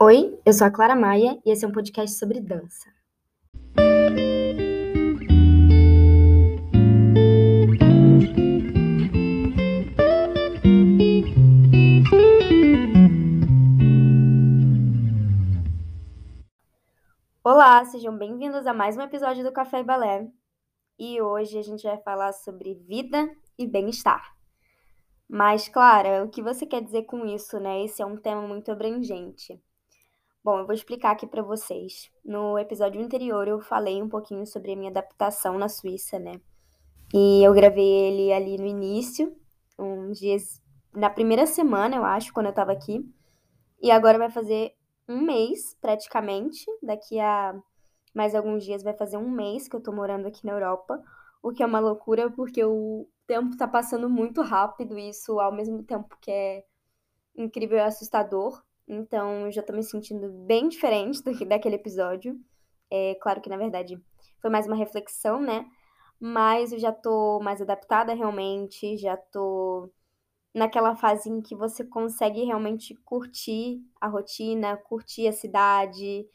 Oi, eu sou a Clara Maia e esse é um podcast sobre dança. Olá, sejam bem-vindos a mais um episódio do Café e Balé. E hoje a gente vai falar sobre vida e bem-estar. Mas, Clara, o que você quer dizer com isso, né? Esse é um tema muito abrangente. Bom, eu vou explicar aqui para vocês. No episódio anterior eu falei um pouquinho sobre a minha adaptação na Suíça, né? E eu gravei ele ali no início, uns dias na primeira semana, eu acho, quando eu tava aqui. E agora vai fazer um mês, praticamente. Daqui a mais alguns dias vai fazer um mês que eu tô morando aqui na Europa. O que é uma loucura, porque o tempo tá passando muito rápido, e isso ao mesmo tempo que é incrível e assustador. Então, eu já tô me sentindo bem diferente do que daquele episódio. É claro que, na verdade, foi mais uma reflexão, né? Mas eu já tô mais adaptada realmente, já tô naquela fase em que você consegue realmente curtir a rotina, curtir a cidade,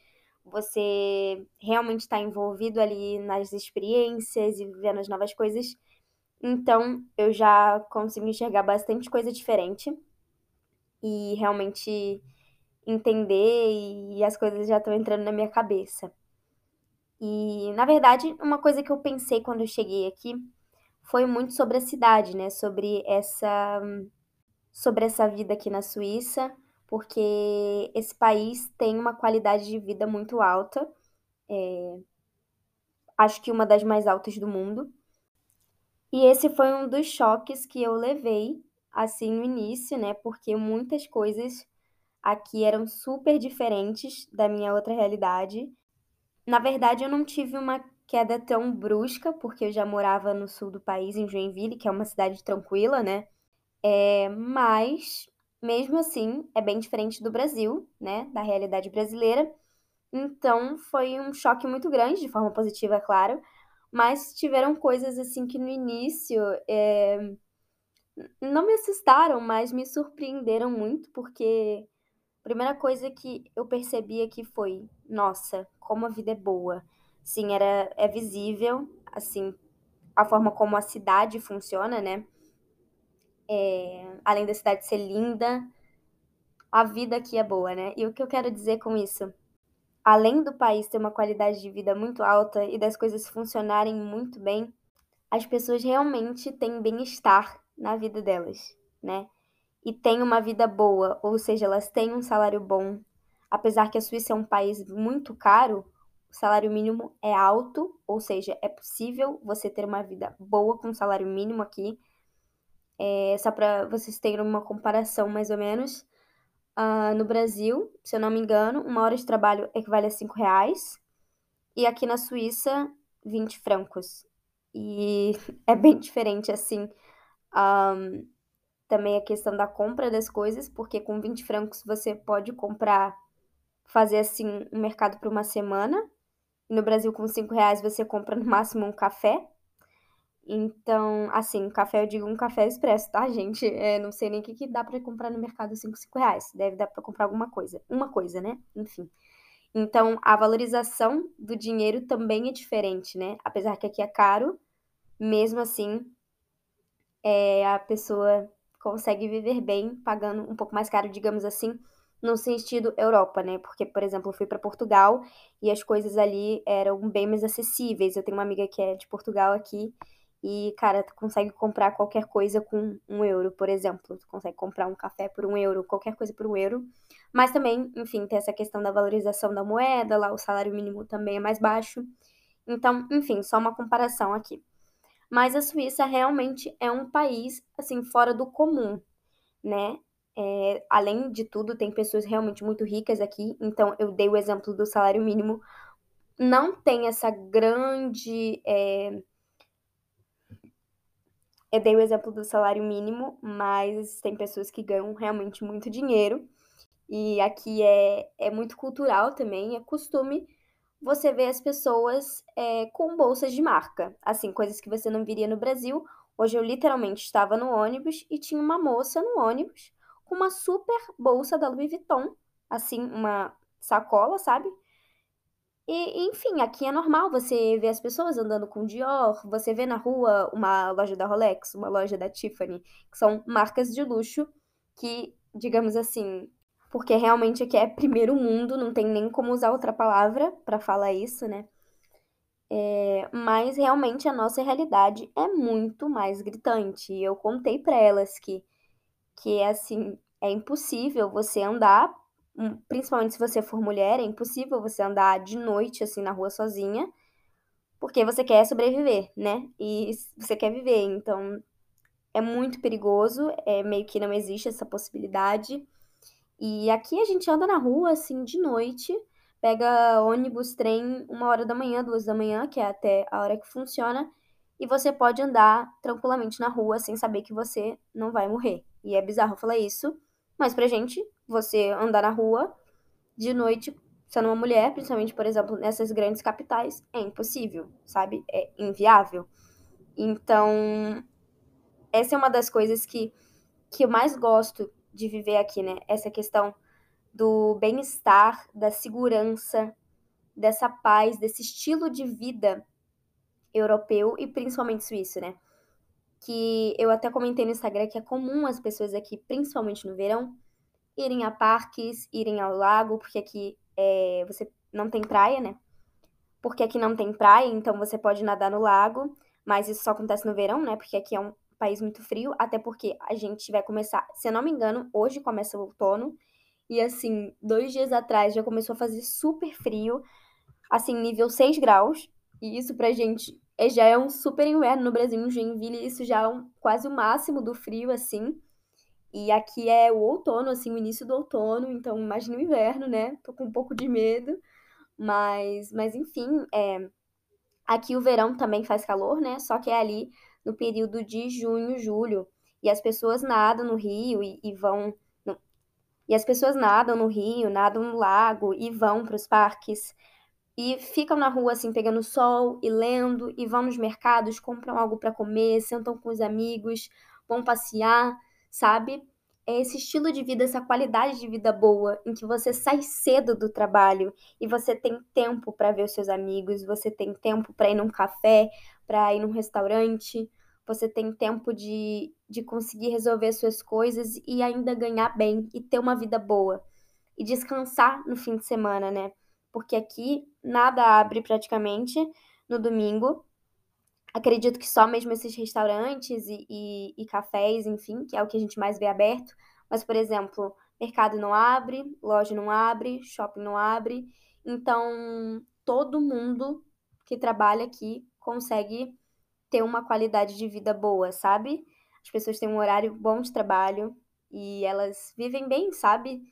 você realmente está envolvido ali nas experiências e vivendo as novas coisas. Então, eu já consigo enxergar bastante coisa diferente e realmente entender e as coisas já estão entrando na minha cabeça. E, na verdade, uma coisa que eu pensei quando eu cheguei aqui foi muito sobre a cidade, né? Sobre essa sobre essa vida aqui na Suíça, porque esse país tem uma qualidade de vida muito alta. É, acho que uma das mais altas do mundo. E esse foi um dos choques que eu levei assim no início, né? Porque muitas coisas aqui eram super diferentes da minha outra realidade. Na verdade, eu não tive uma queda tão brusca, porque eu já morava no sul do país, em Joinville, que é uma cidade tranquila, né? É, mas, mesmo assim, é bem diferente do Brasil, né? Da realidade brasileira. Então, foi um choque muito grande, de forma positiva, é claro. Mas tiveram coisas assim que no início é, não me assustaram, mas me surpreenderam muito, porque primeira coisa que eu percebi aqui foi, nossa, como a vida é boa. Sim, era é visível, assim, a forma como a cidade funciona, né? É, além da cidade ser linda, a vida aqui é boa, né? E o que eu quero dizer com isso? Além do país ter uma qualidade de vida muito alta e das coisas funcionarem muito bem, as pessoas realmente têm bem-estar na vida delas, né? E têm uma vida boa, ou seja, elas têm um salário bom. Apesar que a Suíça é um país muito caro, o salário mínimo é alto, ou seja, é possível você ter uma vida boa com salário mínimo aqui. É, só para vocês terem uma comparação mais ou menos, uh, no Brasil, se eu não me engano, uma hora de trabalho equivale a 5 reais, e aqui na Suíça, 20 francos. E é bem diferente, assim. Um, também a questão da compra das coisas, porque com 20 francos você pode comprar, fazer assim um mercado para uma semana. No Brasil, com 5 reais, você compra no máximo um café. Então, assim, café, eu digo um café expresso, tá, gente? É, não sei nem o que, que dá para comprar no mercado 5, 5 reais. Deve dar para comprar alguma coisa. Uma coisa, né? Enfim. Então, a valorização do dinheiro também é diferente, né? Apesar que aqui é caro, mesmo assim, é, a pessoa consegue viver bem pagando um pouco mais caro, digamos assim, no sentido Europa, né? Porque, por exemplo, eu fui para Portugal e as coisas ali eram bem mais acessíveis. Eu tenho uma amiga que é de Portugal aqui e, cara, tu consegue comprar qualquer coisa com um euro, por exemplo. Tu consegue comprar um café por um euro, qualquer coisa por um euro. Mas também, enfim, tem essa questão da valorização da moeda, lá o salário mínimo também é mais baixo. Então, enfim, só uma comparação aqui. Mas a Suíça realmente é um país, assim, fora do comum, né? É, além de tudo, tem pessoas realmente muito ricas aqui. Então, eu dei o exemplo do salário mínimo. Não tem essa grande. É... Eu dei o exemplo do salário mínimo, mas tem pessoas que ganham realmente muito dinheiro. E aqui é, é muito cultural também, é costume você vê as pessoas é, com bolsas de marca, assim, coisas que você não viria no Brasil. Hoje eu literalmente estava no ônibus e tinha uma moça no ônibus com uma super bolsa da Louis Vuitton, assim, uma sacola, sabe? E, enfim, aqui é normal você ver as pessoas andando com Dior, você vê na rua uma loja da Rolex, uma loja da Tiffany, que são marcas de luxo que, digamos assim, porque realmente aqui é primeiro mundo, não tem nem como usar outra palavra para falar isso, né? É, mas realmente a nossa realidade é muito mais gritante. E eu contei para elas que, que é assim, é impossível você andar Hum, principalmente se você for mulher, é impossível você andar de noite assim na rua sozinha, porque você quer sobreviver, né? E você quer viver, então é muito perigoso, é meio que não existe essa possibilidade. E aqui a gente anda na rua assim de noite, pega ônibus, trem, uma hora da manhã, duas da manhã, que é até a hora que funciona, e você pode andar tranquilamente na rua sem saber que você não vai morrer. E é bizarro falar isso, mas pra gente você andar na rua de noite sendo uma mulher, principalmente, por exemplo, nessas grandes capitais, é impossível, sabe? É inviável. Então, essa é uma das coisas que, que eu mais gosto de viver aqui, né? Essa questão do bem-estar, da segurança, dessa paz, desse estilo de vida europeu e principalmente suíço, né? Que eu até comentei no Instagram que é comum as pessoas aqui, principalmente no verão, irem a parques, irem ao lago, porque aqui é, você não tem praia, né? Porque aqui não tem praia, então você pode nadar no lago, mas isso só acontece no verão, né? Porque aqui é um país muito frio, até porque a gente vai começar, se eu não me engano, hoje começa o outono, e assim, dois dias atrás já começou a fazer super frio, assim, nível 6 graus, e isso pra gente é, já é um super inverno no Brasil, em Joinville, isso já é um, quase o máximo do frio, assim. E aqui é o outono, assim, o início do outono, então imagina o inverno, né? Tô com um pouco de medo, mas, mas enfim, é... aqui o verão também faz calor, né? Só que é ali no período de junho, julho, e as pessoas nadam no rio e, e vão. No... E as pessoas nadam no rio, nadam no lago e vão para os parques e ficam na rua assim pegando sol e lendo e vão nos mercados, compram algo para comer, sentam com os amigos, vão passear sabe? É esse estilo de vida, essa qualidade de vida boa, em que você sai cedo do trabalho e você tem tempo para ver os seus amigos, você tem tempo para ir num café, para ir num restaurante, você tem tempo de, de conseguir resolver suas coisas e ainda ganhar bem e ter uma vida boa. E descansar no fim de semana, né? Porque aqui nada abre praticamente no domingo. Acredito que só mesmo esses restaurantes e, e, e, cafés, enfim, que é o que a gente mais vê aberto. Mas, por exemplo, mercado não abre, loja não abre, shopping não abre. Então, todo mundo que trabalha aqui consegue ter uma qualidade de vida boa, sabe? As pessoas têm um horário bom de trabalho e elas vivem bem, sabe?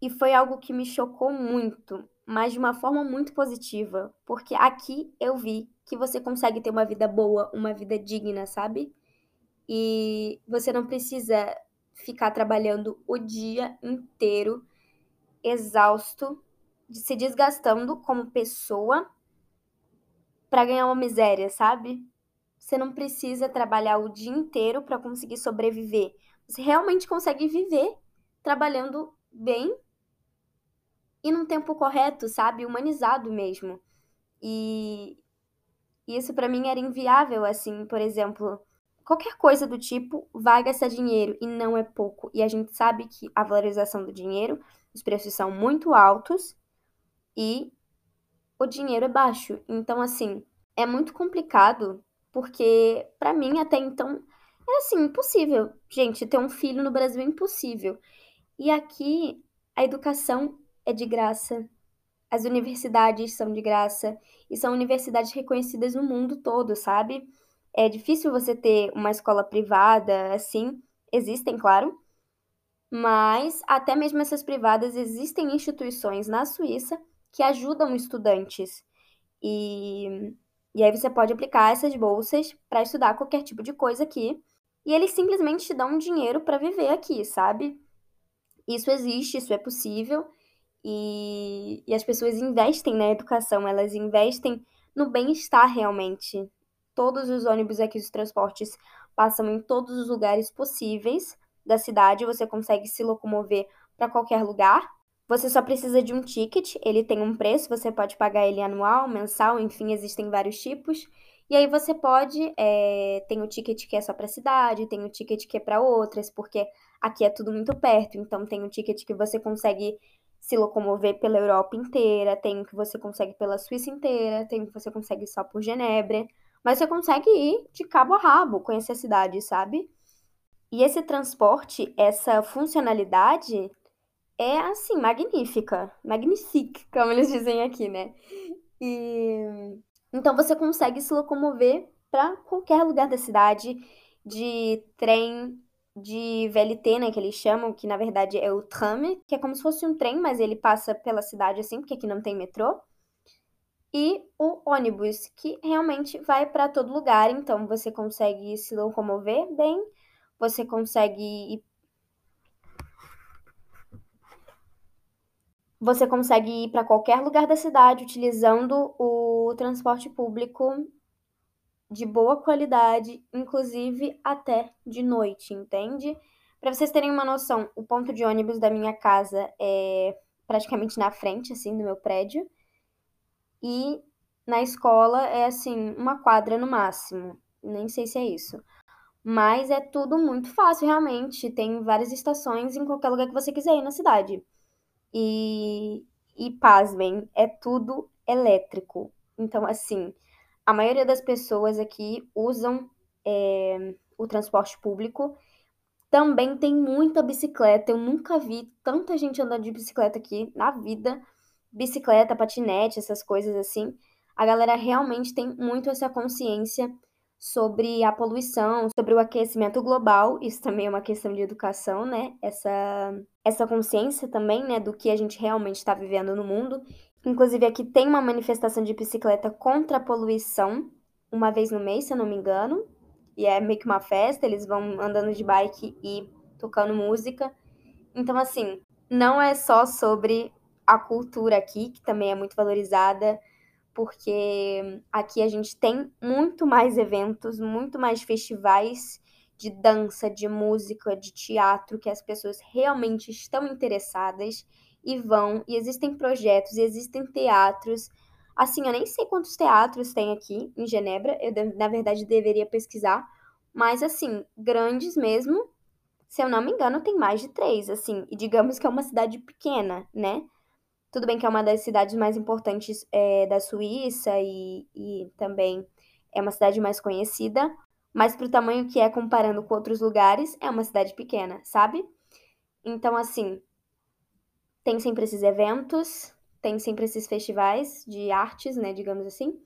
E foi algo que me chocou muito, mas de uma forma muito positiva, porque aqui eu vi que você consegue ter uma vida boa, uma vida digna, sabe? E você não precisa ficar trabalhando o dia inteiro exausto, se desgastando como pessoa para ganhar uma miséria, sabe? Você não precisa trabalhar o dia inteiro para conseguir sobreviver. Você realmente consegue viver trabalhando bem e num tempo correto, sabe? Humanizado mesmo. E isso para mim era inviável, assim, por exemplo, qualquer coisa do tipo vai gastar dinheiro e não é pouco. E a gente sabe que a valorização do dinheiro, os preços são muito altos e o dinheiro é baixo. Então, assim, é muito complicado, porque para mim até então era assim, impossível. Gente, ter um filho no Brasil é impossível. E aqui a educação é de graça, as universidades são de graça e são universidades reconhecidas no mundo todo, sabe? É difícil você ter uma escola privada assim, existem, claro, mas até mesmo essas privadas existem instituições na Suíça que ajudam estudantes. E, e aí você pode aplicar essas bolsas para estudar qualquer tipo de coisa aqui. E eles simplesmente te dão dinheiro para viver aqui, sabe? Isso existe, isso é possível. E, e as pessoas investem na educação, elas investem no bem-estar realmente. Todos os ônibus aqui dos transportes passam em todos os lugares possíveis da cidade, você consegue se locomover para qualquer lugar. Você só precisa de um ticket, ele tem um preço, você pode pagar ele anual, mensal, enfim, existem vários tipos. E aí você pode, é, tem o ticket que é só para cidade, tem o ticket que é para outras, porque aqui é tudo muito perto, então tem o ticket que você consegue se locomover pela Europa inteira, tem o que você consegue pela Suíça inteira, tem o que você consegue só por Genebra, mas você consegue ir de cabo a rabo, conhecer a cidade, sabe? E esse transporte, essa funcionalidade é assim, magnífica. Magnifique, como eles dizem aqui, né? E então você consegue se locomover para qualquer lugar da cidade de trem, de VLT, né, que eles chamam, que na verdade é o tram, que é como se fosse um trem, mas ele passa pela cidade assim, porque aqui não tem metrô. E o ônibus, que realmente vai para todo lugar, então você consegue se locomover bem, você consegue ir você consegue ir para qualquer lugar da cidade utilizando o transporte público de boa qualidade, inclusive até de noite, entende? Para vocês terem uma noção, o ponto de ônibus da minha casa é praticamente na frente, assim, do meu prédio. E na escola é, assim, uma quadra no máximo. Nem sei se é isso. Mas é tudo muito fácil, realmente. Tem várias estações em qualquer lugar que você quiser ir na cidade. E, e pasmem, é tudo elétrico. Então, assim, a maioria das pessoas aqui usam é, o transporte público. Também tem muita bicicleta. Eu nunca vi tanta gente andando de bicicleta aqui na vida. Bicicleta, patinete, essas coisas assim. A galera realmente tem muito essa consciência sobre a poluição, sobre o aquecimento global. Isso também é uma questão de educação, né? Essa, essa consciência também, né, do que a gente realmente está vivendo no mundo. Inclusive, aqui tem uma manifestação de bicicleta contra a poluição, uma vez no mês, se eu não me engano. E é meio que uma festa, eles vão andando de bike e tocando música. Então, assim, não é só sobre a cultura aqui, que também é muito valorizada, porque aqui a gente tem muito mais eventos, muito mais festivais de dança, de música, de teatro, que as pessoas realmente estão interessadas e vão. E existem projetos, e existem teatros. Assim, eu nem sei quantos teatros tem aqui em Genebra, eu na verdade deveria pesquisar, mas assim, grandes mesmo. Se eu não me engano, tem mais de três, assim, e digamos que é uma cidade pequena, né? Tudo bem que é uma das cidades mais importantes é, da Suíça e, e também é uma cidade mais conhecida, mas para o tamanho que é comparando com outros lugares, é uma cidade pequena, sabe? Então, assim, tem sempre esses eventos, tem sempre esses festivais de artes, né, digamos assim.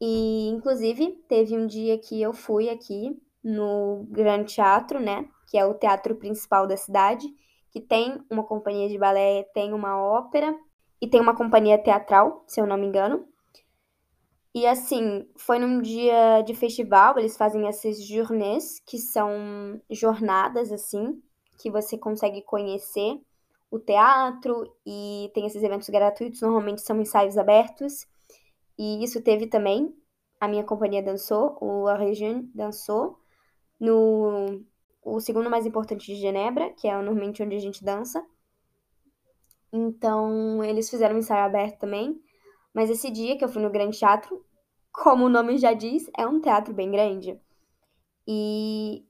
E, inclusive, teve um dia que eu fui aqui no Grande Teatro, né, que é o teatro principal da cidade, que tem uma companhia de balé, tem uma ópera e tem uma companhia teatral, se eu não me engano. E assim, foi num dia de festival, eles fazem essas journées, que são jornadas assim, que você consegue conhecer o teatro e tem esses eventos gratuitos, normalmente são ensaios abertos. E isso teve também, a minha companhia dançou, o A Région dançou no o segundo mais importante de Genebra, que é normalmente onde a gente dança. Então, eles fizeram um ensaio aberto também. Mas esse dia que eu fui no Grande Teatro, como o nome já diz, é um teatro bem grande. E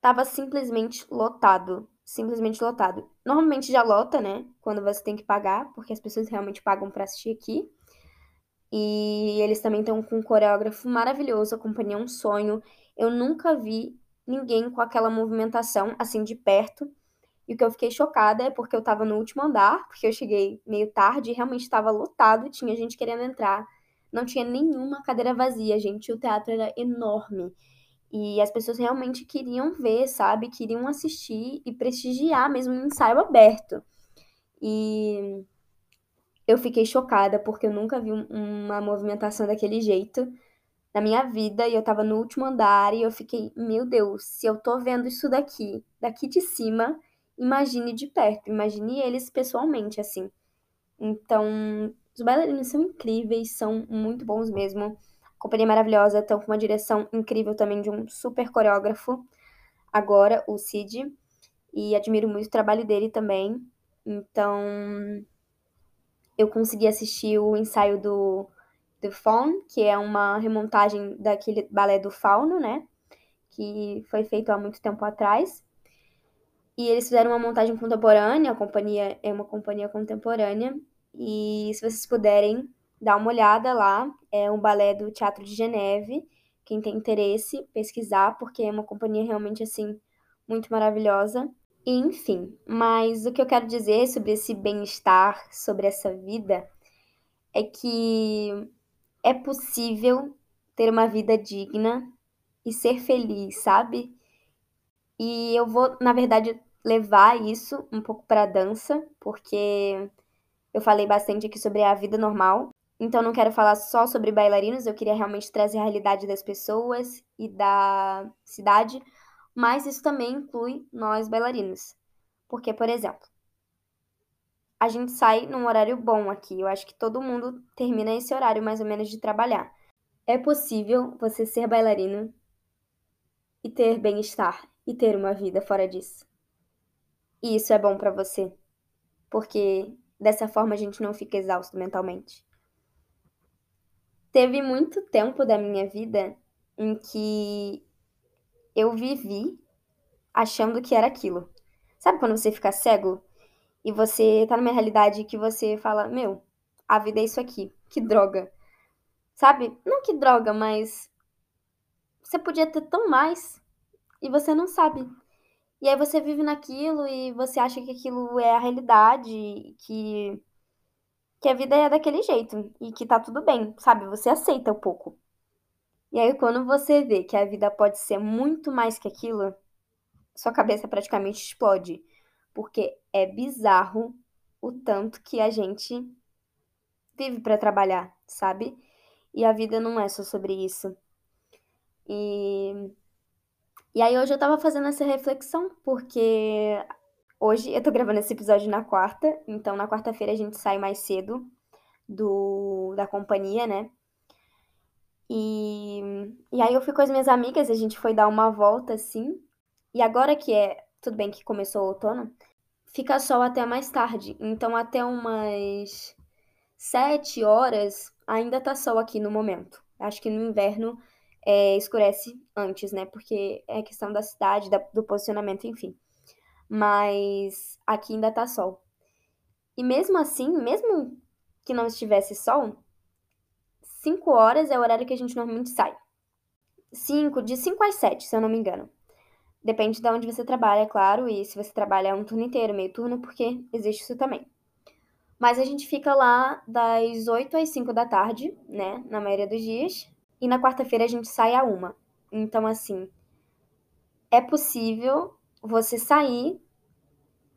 tava simplesmente lotado. Simplesmente lotado. Normalmente já lota, né? Quando você tem que pagar, porque as pessoas realmente pagam para assistir aqui. E eles também estão com um coreógrafo maravilhoso, a companhia é um sonho. Eu nunca vi ninguém com aquela movimentação assim de perto. E o que eu fiquei chocada é porque eu estava no último andar, porque eu cheguei meio tarde e realmente estava lotado, tinha gente querendo entrar. Não tinha nenhuma cadeira vazia, gente. O teatro era enorme. E as pessoas realmente queriam ver, sabe? Queriam assistir e prestigiar mesmo um ensaio aberto. E eu fiquei chocada porque eu nunca vi uma movimentação daquele jeito na minha vida e eu tava no último andar e eu fiquei, meu Deus, se eu tô vendo isso daqui, daqui de cima, imagine de perto, imagine eles pessoalmente, assim. Então, os bailarinos são incríveis, são muito bons mesmo. A companhia é maravilhosa, estão com uma direção incrível também de um super coreógrafo, agora, o Cid. E admiro muito o trabalho dele também. Então, eu consegui assistir o ensaio do The Faun, que é uma remontagem daquele balé do Fauno, né? Que foi feito há muito tempo atrás. E eles fizeram uma montagem contemporânea, a companhia é uma companhia contemporânea. E se vocês puderem dar uma olhada lá, é um balé do Teatro de Geneve. Quem tem interesse, pesquisar, porque é uma companhia realmente assim muito maravilhosa. Enfim, mas o que eu quero dizer sobre esse bem-estar, sobre essa vida, é que é possível ter uma vida digna e ser feliz, sabe? E eu vou, na verdade, levar isso um pouco para dança, porque eu falei bastante aqui sobre a vida normal. Então não quero falar só sobre bailarinos, eu queria realmente trazer a realidade das pessoas e da cidade, mas isso também inclui nós bailarinos. Porque, por exemplo, a gente sai num horário bom aqui. Eu acho que todo mundo termina esse horário mais ou menos de trabalhar. É possível você ser bailarino e ter bem-estar e ter uma vida fora disso. E isso é bom para você, porque dessa forma a gente não fica exausto mentalmente. Teve muito tempo da minha vida em que eu vivi achando que era aquilo. Sabe quando você fica cego e você tá numa realidade que você fala: Meu, a vida é isso aqui, que droga. Sabe? Não que droga, mas você podia ter tão mais e você não sabe. E aí você vive naquilo e você acha que aquilo é a realidade, que que a vida é daquele jeito e que tá tudo bem, sabe? Você aceita um pouco. E aí quando você vê que a vida pode ser muito mais que aquilo, sua cabeça praticamente explode, porque é bizarro o tanto que a gente vive para trabalhar, sabe? E a vida não é só sobre isso. E e aí hoje eu tava fazendo essa reflexão, porque hoje eu tô gravando esse episódio na quarta, então na quarta-feira a gente sai mais cedo do da companhia, né? E, e aí eu fui com as minhas amigas, a gente foi dar uma volta assim. E agora que é, tudo bem que começou o outono, fica sol até mais tarde. Então até umas sete horas ainda tá sol aqui no momento. Acho que no inverno é, escurece antes, né? Porque é questão da cidade, da, do posicionamento, enfim. Mas aqui ainda tá sol. E mesmo assim, mesmo que não estivesse sol, 5 horas é o horário que a gente normalmente sai. 5, de 5 às 7, se eu não me engano. Depende de onde você trabalha, é claro, e se você trabalha um turno inteiro, meio turno, porque existe isso também. Mas a gente fica lá das 8 às 5 da tarde, né? Na maioria dos dias. E na quarta-feira a gente sai a uma. Então, assim, é possível você sair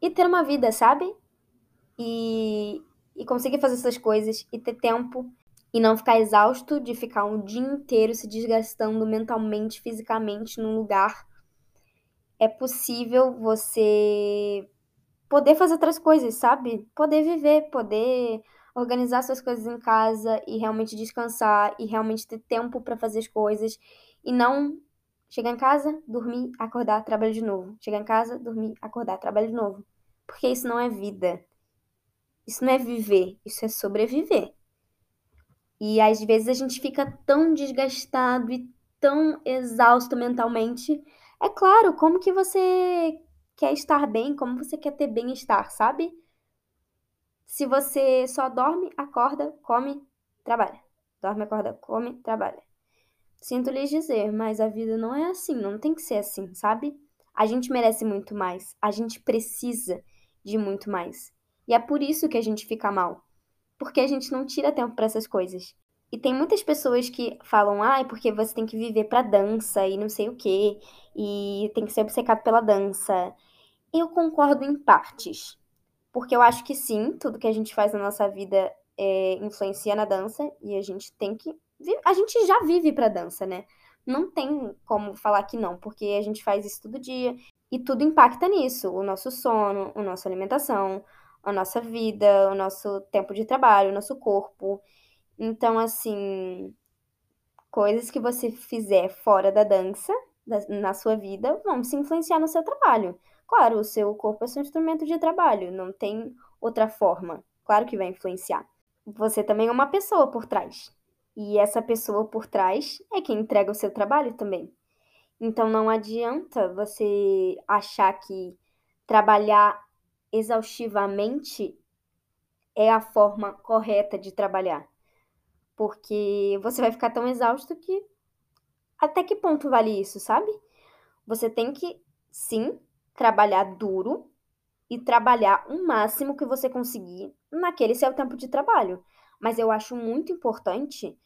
e ter uma vida, sabe? E, e conseguir fazer essas coisas e ter tempo e não ficar exausto de ficar um dia inteiro se desgastando mentalmente, fisicamente num lugar. É possível você poder fazer outras coisas, sabe? Poder viver, poder organizar suas coisas em casa e realmente descansar e realmente ter tempo para fazer as coisas e não chegar em casa, dormir, acordar, trabalhar de novo. Chegar em casa, dormir, acordar, trabalhar de novo. Porque isso não é vida. Isso não é viver, isso é sobreviver. E às vezes a gente fica tão desgastado e tão exausto mentalmente. É claro, como que você quer estar bem, como você quer ter bem-estar, sabe? Se você só dorme, acorda, come, trabalha. Dorme, acorda, come, trabalha. Sinto lhes dizer, mas a vida não é assim, não tem que ser assim, sabe? A gente merece muito mais, a gente precisa de muito mais. E é por isso que a gente fica mal. Porque a gente não tira tempo para essas coisas. E tem muitas pessoas que falam, ah, porque você tem que viver pra dança e não sei o quê, e tem que ser obcecado pela dança. Eu concordo em partes. Porque eu acho que sim, tudo que a gente faz na nossa vida é, influencia na dança e a gente tem que. A gente já vive pra dança, né? Não tem como falar que não, porque a gente faz isso todo dia e tudo impacta nisso: o nosso sono, a nossa alimentação, a nossa vida, o nosso tempo de trabalho, o nosso corpo. Então, assim, coisas que você fizer fora da dança, da, na sua vida, vão se influenciar no seu trabalho. Claro, o seu corpo é seu instrumento de trabalho, não tem outra forma. Claro que vai influenciar. Você também é uma pessoa por trás. E essa pessoa por trás é quem entrega o seu trabalho também. Então não adianta você achar que trabalhar exaustivamente é a forma correta de trabalhar. Porque você vai ficar tão exausto que até que ponto vale isso, sabe? Você tem que sim trabalhar duro e trabalhar o máximo que você conseguir naquele seu tempo de trabalho. Mas eu acho muito importante,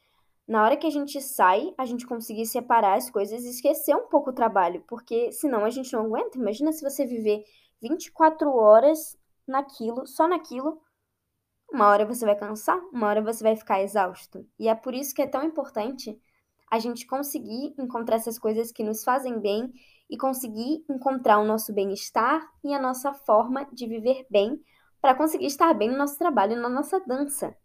na hora que a gente sai, a gente conseguir separar as coisas e esquecer um pouco o trabalho, porque senão a gente não aguenta. Imagina se você viver 24 horas naquilo, só naquilo. Uma hora você vai cansar, uma hora você vai ficar exausto. E é por isso que é tão importante a gente conseguir encontrar essas coisas que nos fazem bem e conseguir encontrar o nosso bem-estar e a nossa forma de viver bem para conseguir estar bem no nosso trabalho na nossa dança.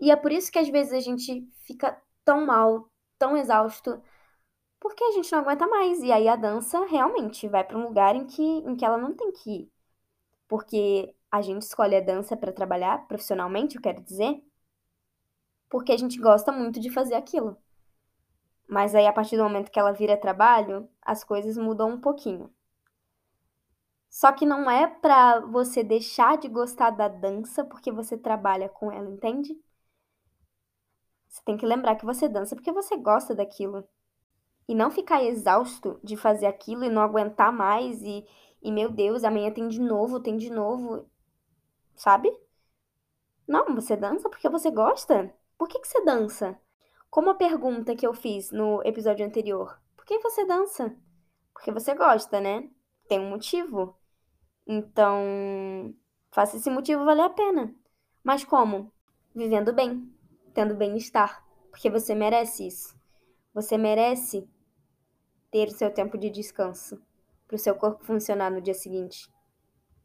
E é por isso que às vezes a gente fica tão mal, tão exausto, porque a gente não aguenta mais. E aí a dança realmente vai para um lugar em que, em que ela não tem que ir. Porque a gente escolhe a dança para trabalhar profissionalmente, eu quero dizer, porque a gente gosta muito de fazer aquilo. Mas aí, a partir do momento que ela vira trabalho, as coisas mudam um pouquinho. Só que não é pra você deixar de gostar da dança porque você trabalha com ela, entende? Você tem que lembrar que você dança porque você gosta daquilo. E não ficar exausto de fazer aquilo e não aguentar mais e, e meu Deus, amanhã tem de novo, tem de novo. Sabe? Não, você dança porque você gosta. Por que, que você dança? Como a pergunta que eu fiz no episódio anterior: por que você dança? Porque você gosta, né? Tem um motivo. Então, faça esse motivo valer a pena. Mas como? Vivendo bem, tendo bem-estar. Porque você merece isso. Você merece ter o seu tempo de descanso para o seu corpo funcionar no dia seguinte.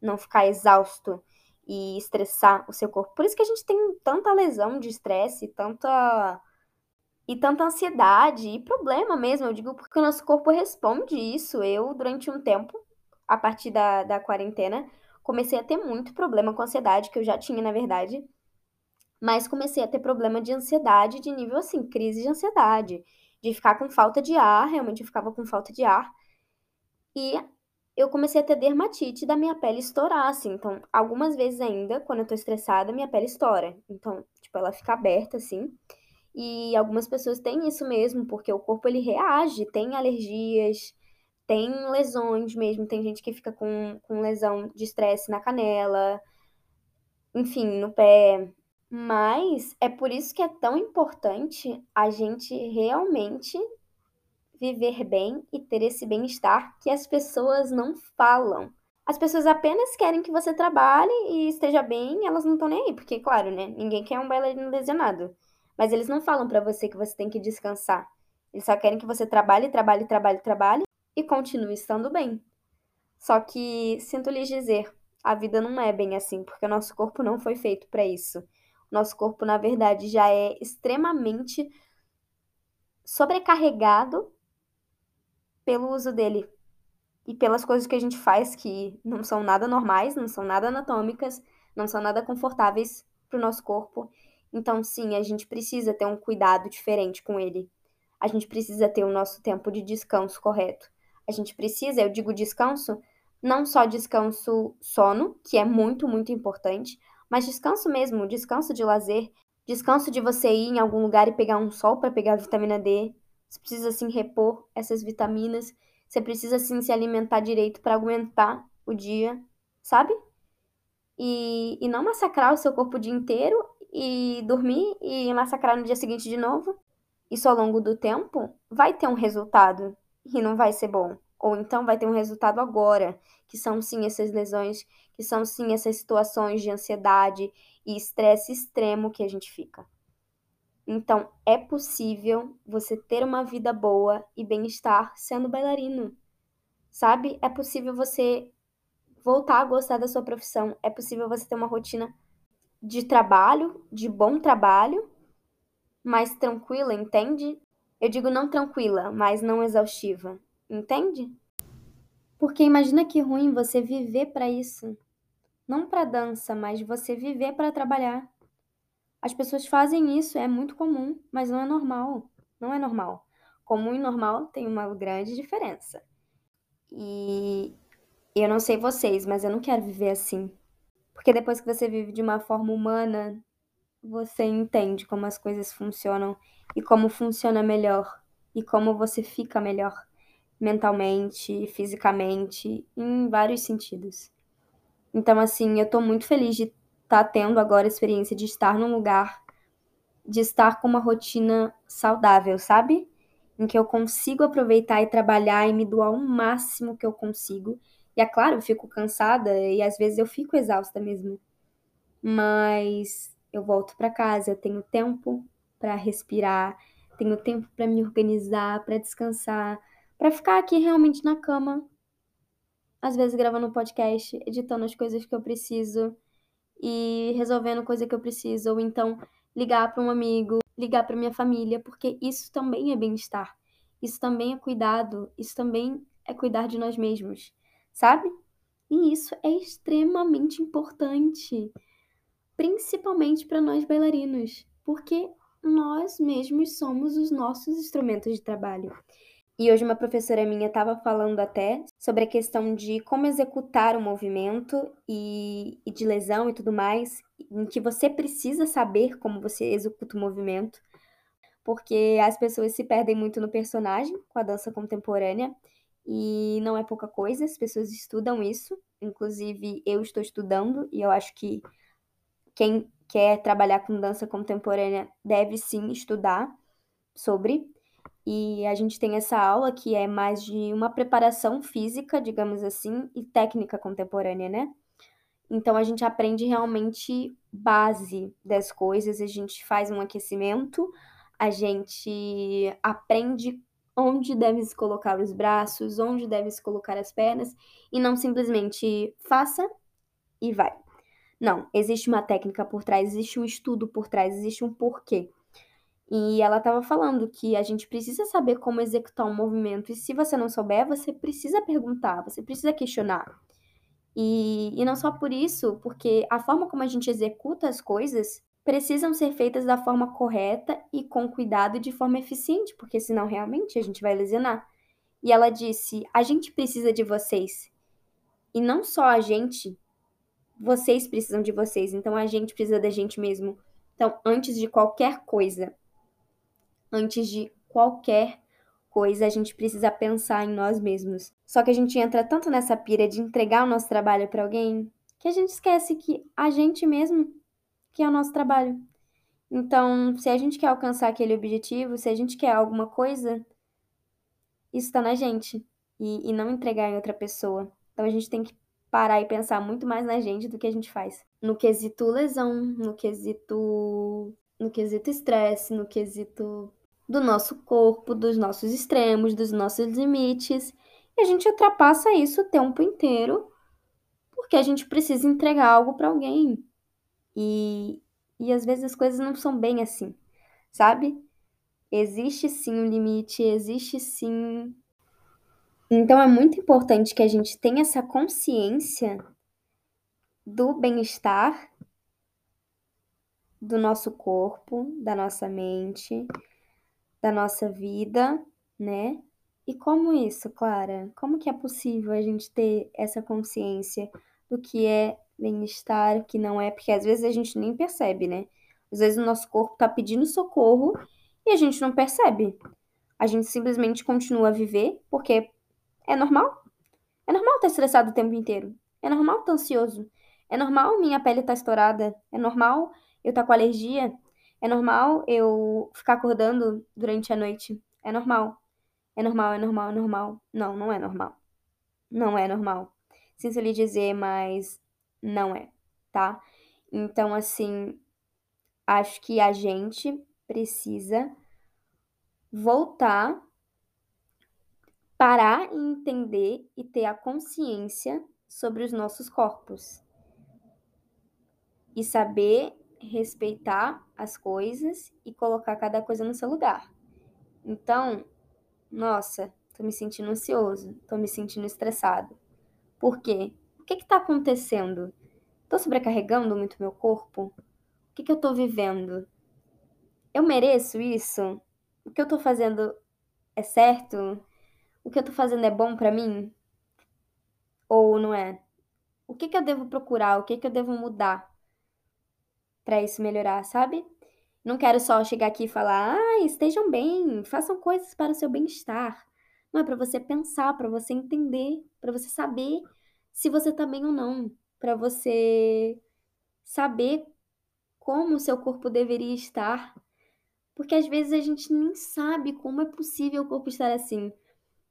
Não ficar exausto e estressar o seu corpo. Por isso que a gente tem tanta lesão de estresse, tanta e tanta ansiedade e problema mesmo. Eu digo porque o nosso corpo responde isso. Eu, durante um tempo, a partir da, da quarentena, comecei a ter muito problema com ansiedade, que eu já tinha, na verdade. Mas comecei a ter problema de ansiedade de nível assim, crise de ansiedade, de ficar com falta de ar, realmente eu ficava com falta de ar. E eu comecei a ter dermatite da minha pele estourar, assim. Então, algumas vezes ainda, quando eu tô estressada, minha pele estoura. Então, tipo, ela fica aberta, assim. E algumas pessoas têm isso mesmo, porque o corpo ele reage, tem alergias, tem lesões mesmo, tem gente que fica com, com lesão de estresse na canela, enfim, no pé. Mas é por isso que é tão importante a gente realmente viver bem e ter esse bem-estar que as pessoas não falam. As pessoas apenas querem que você trabalhe e esteja bem, elas não estão nem aí, porque, claro, né? Ninguém quer um bailarino lesionado. Mas eles não falam para você que você tem que descansar. Eles só querem que você trabalhe, trabalhe, trabalhe, trabalhe e continue estando bem. Só que, sinto lhes dizer, a vida não é bem assim, porque o nosso corpo não foi feito para isso. O nosso corpo, na verdade, já é extremamente sobrecarregado pelo uso dele e pelas coisas que a gente faz que não são nada normais, não são nada anatômicas, não são nada confortáveis para o nosso corpo então, sim, a gente precisa ter um cuidado diferente com ele. A gente precisa ter o nosso tempo de descanso correto. A gente precisa, eu digo descanso, não só descanso sono, que é muito, muito importante, mas descanso mesmo, descanso de lazer, descanso de você ir em algum lugar e pegar um sol para pegar vitamina D. Você precisa sim repor essas vitaminas. Você precisa sim se alimentar direito para aguentar o dia, sabe? E, e não massacrar o seu corpo o dia inteiro e dormir e massacrar no dia seguinte de novo, isso ao longo do tempo vai ter um resultado e não vai ser bom. Ou então vai ter um resultado agora, que são sim essas lesões, que são sim essas situações de ansiedade e estresse extremo que a gente fica. Então, é possível você ter uma vida boa e bem-estar sendo bailarino. Sabe? É possível você voltar a gostar da sua profissão. É possível você ter uma rotina de trabalho, de bom trabalho, mais tranquila, entende? Eu digo não tranquila, mas não exaustiva, entende? Porque imagina que ruim você viver para isso. Não para dança, mas você viver para trabalhar. As pessoas fazem isso, é muito comum, mas não é normal. Não é normal. Comum e normal tem uma grande diferença. E eu não sei vocês, mas eu não quero viver assim. Porque depois que você vive de uma forma humana, você entende como as coisas funcionam e como funciona melhor e como você fica melhor mentalmente, fisicamente, em vários sentidos. Então, assim, eu tô muito feliz de estar tá tendo agora a experiência de estar num lugar, de estar com uma rotina saudável, sabe? Em que eu consigo aproveitar e trabalhar e me doar o máximo que eu consigo. E é claro, eu fico cansada e às vezes eu fico exausta mesmo. Mas eu volto para casa, eu tenho tempo para respirar, tenho tempo para me organizar, para descansar, para ficar aqui realmente na cama às vezes gravando um podcast, editando as coisas que eu preciso e resolvendo coisa que eu preciso, ou então ligar para um amigo, ligar para minha família, porque isso também é bem-estar. Isso também é cuidado, isso também é cuidar de nós mesmos, sabe? E isso é extremamente importante, principalmente para nós bailarinos, porque nós mesmos somos os nossos instrumentos de trabalho. E hoje uma professora minha estava falando até sobre a questão de como executar o movimento e, e, de lesão e tudo mais, em que você precisa saber como você executa o movimento, porque as pessoas se perdem muito no personagem com a dança contemporânea e não é pouca coisa, as pessoas estudam isso, inclusive eu estou estudando e eu acho que quem quer trabalhar com dança contemporânea deve sim estudar sobre e a gente tem essa aula que é mais de uma preparação física, digamos assim, e técnica contemporânea, né? Então a gente aprende realmente base das coisas, a gente faz um aquecimento, a gente aprende onde deve se colocar os braços, onde deve se colocar as pernas, e não simplesmente faça e vai. Não, existe uma técnica por trás, existe um estudo por trás, existe um porquê. E ela estava falando que a gente precisa saber como executar um movimento. E se você não souber, você precisa perguntar, você precisa questionar. E, e não só por isso, porque a forma como a gente executa as coisas precisam ser feitas da forma correta e com cuidado e de forma eficiente, porque senão realmente a gente vai lesionar. E ela disse: a gente precisa de vocês. E não só a gente, vocês precisam de vocês. Então a gente precisa da gente mesmo. Então, antes de qualquer coisa, antes de qualquer coisa, a gente precisa pensar em nós mesmos. Só que a gente entra tanto nessa pira de entregar o nosso trabalho para alguém que a gente esquece que a gente mesmo que é o nosso trabalho. Então, se a gente quer alcançar aquele objetivo, se a gente quer alguma coisa, isso está na gente e, e não entregar em outra pessoa. Então, a gente tem que parar e pensar muito mais na gente do que a gente faz. No quesito lesão, no quesito no quesito estresse, no quesito do nosso corpo, dos nossos extremos, dos nossos limites. E a gente ultrapassa isso o tempo inteiro porque a gente precisa entregar algo para alguém. E, e às vezes as coisas não são bem assim, sabe? Existe sim um limite, existe sim. Então é muito importante que a gente tenha essa consciência do bem-estar do nosso corpo, da nossa mente, da nossa vida, né? E como isso, Clara? Como que é possível a gente ter essa consciência do que é bem-estar, o que não é? Porque às vezes a gente nem percebe, né? Às vezes o nosso corpo tá pedindo socorro e a gente não percebe. A gente simplesmente continua a viver porque é normal. É normal estar estressado o tempo inteiro. É normal estar ansioso. É normal minha pele estar estourada. É normal eu estar com alergia. É normal eu ficar acordando durante a noite. É normal. É normal, é normal, é normal. Não, não é normal. Não é normal. Sinto lhe dizer, mas não é, tá? Então, assim, acho que a gente precisa voltar, parar e entender e ter a consciência sobre os nossos corpos. E saber respeitar as coisas e colocar cada coisa no seu lugar. Então, nossa, tô me sentindo ansioso, tô me sentindo estressado. Por quê? O que que tá acontecendo? Tô sobrecarregando muito meu corpo? O que que eu tô vivendo? Eu mereço isso? O que eu tô fazendo é certo? O que eu tô fazendo é bom pra mim? Ou não é? O que que eu devo procurar? O que que eu devo mudar pra isso melhorar, sabe? Não quero só chegar aqui e falar: "Ah, estejam bem, façam coisas para o seu bem-estar". Não é pra você pensar, pra você entender, pra você saber se você tá bem ou não, pra você saber como o seu corpo deveria estar, porque às vezes a gente nem sabe como é possível o corpo estar assim.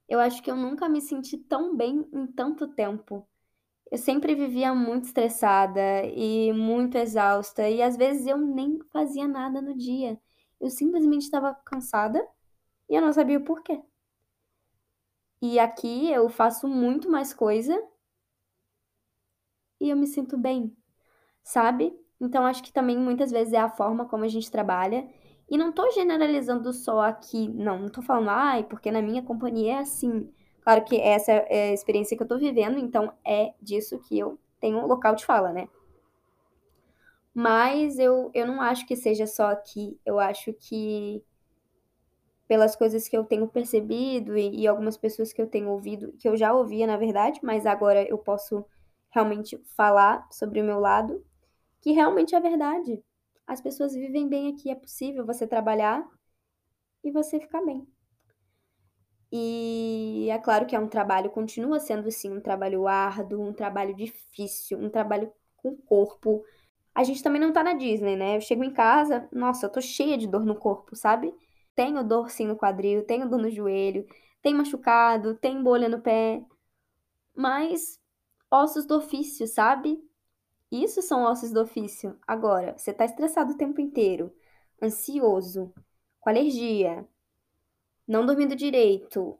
Eu acho que eu nunca me senti tão bem em tanto tempo. Eu sempre vivia muito estressada e muito exausta, e às vezes eu nem fazia nada no dia. Eu simplesmente estava cansada e eu não sabia o porquê. E aqui eu faço muito mais coisa e eu me sinto bem, sabe? Então acho que também muitas vezes é a forma como a gente trabalha. E não tô generalizando só aqui, não, não tô falando, ai, porque na minha companhia é assim. Claro que essa é a experiência que eu tô vivendo, então é disso que eu tenho local de fala, né? Mas eu, eu não acho que seja só aqui. Eu acho que pelas coisas que eu tenho percebido e, e algumas pessoas que eu tenho ouvido, que eu já ouvia, na verdade, mas agora eu posso realmente falar sobre o meu lado, que realmente é verdade. As pessoas vivem bem aqui, é possível você trabalhar e você ficar bem. E é claro que é um trabalho, continua sendo sim um trabalho árduo, um trabalho difícil, um trabalho com corpo. A gente também não tá na Disney, né? Eu chego em casa, nossa, eu tô cheia de dor no corpo, sabe? Tenho dor sim no quadril, tenho dor no joelho, tenho machucado, tenho bolha no pé. Mas ossos do ofício, sabe? Isso são ossos do ofício. Agora, você tá estressado o tempo inteiro, ansioso, com alergia, não dormindo direito,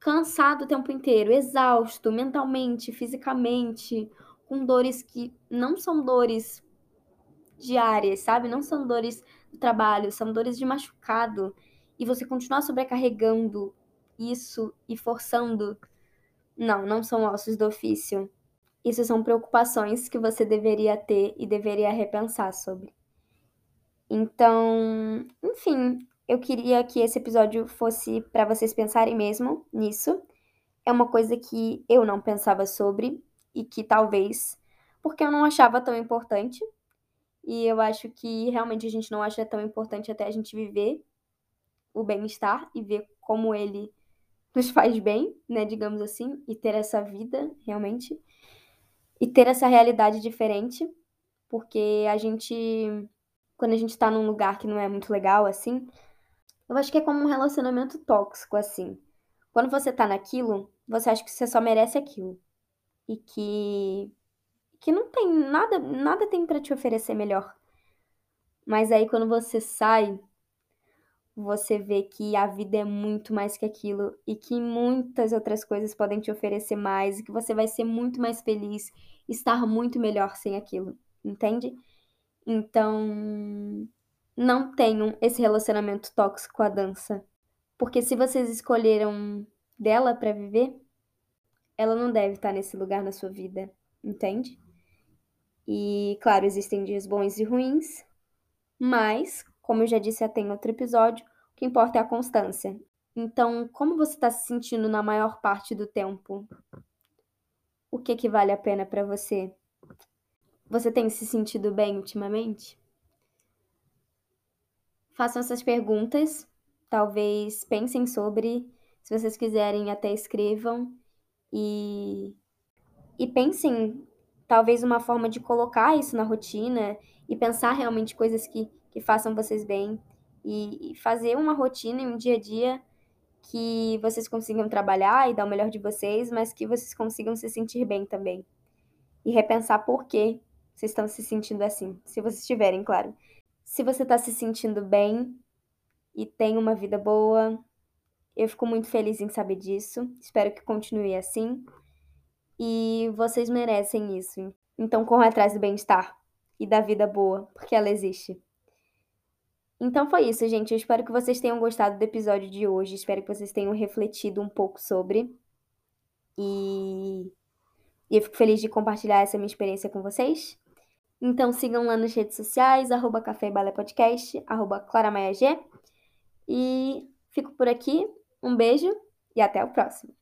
cansado o tempo inteiro, exausto mentalmente, fisicamente, com dores que não são dores diárias, sabe? Não são dores do trabalho, são dores de machucado. E você continuar sobrecarregando isso e forçando. Não, não são ossos do ofício. Isso são preocupações que você deveria ter e deveria repensar sobre. Então, enfim, eu queria que esse episódio fosse para vocês pensarem mesmo nisso. É uma coisa que eu não pensava sobre e que talvez porque eu não achava tão importante. E eu acho que realmente a gente não acha tão importante até a gente viver o bem-estar e ver como ele nos faz bem, né, digamos assim, e ter essa vida realmente e ter essa realidade diferente, porque a gente quando a gente tá num lugar que não é muito legal assim, eu acho que é como um relacionamento tóxico, assim. Quando você tá naquilo, você acha que você só merece aquilo. E que. que não tem nada. nada tem para te oferecer melhor. Mas aí quando você sai, você vê que a vida é muito mais que aquilo e que muitas outras coisas podem te oferecer mais e que você vai ser muito mais feliz, estar muito melhor sem aquilo, entende? Então, não tenham esse relacionamento tóxico com a dança. Porque se vocês escolheram dela para viver, ela não deve estar nesse lugar na sua vida, entende? E claro, existem dias bons e ruins, mas, como eu já disse até em outro episódio, o que importa é a constância. Então, como você está se sentindo na maior parte do tempo? O que que vale a pena para você? Você tem se sentido bem ultimamente? Façam essas perguntas, talvez pensem sobre, se vocês quiserem até escrevam e e pensem talvez uma forma de colocar isso na rotina e pensar realmente coisas que, que façam vocês bem e, e fazer uma rotina e um dia a dia que vocês consigam trabalhar e dar o melhor de vocês, mas que vocês consigam se sentir bem também. E repensar por que vocês estão se sentindo assim, se vocês estiverem, claro. Se você está se sentindo bem e tem uma vida boa, eu fico muito feliz em saber disso. Espero que continue assim. E vocês merecem isso. Então corram atrás do bem-estar e da vida boa, porque ela existe. Então foi isso, gente. Eu espero que vocês tenham gostado do episódio de hoje. Espero que vocês tenham refletido um pouco sobre. E, e eu fico feliz de compartilhar essa minha experiência com vocês. Então sigam lá nas redes sociais, arroba Café e Balé Podcast, arroba G. E fico por aqui. Um beijo e até o próximo.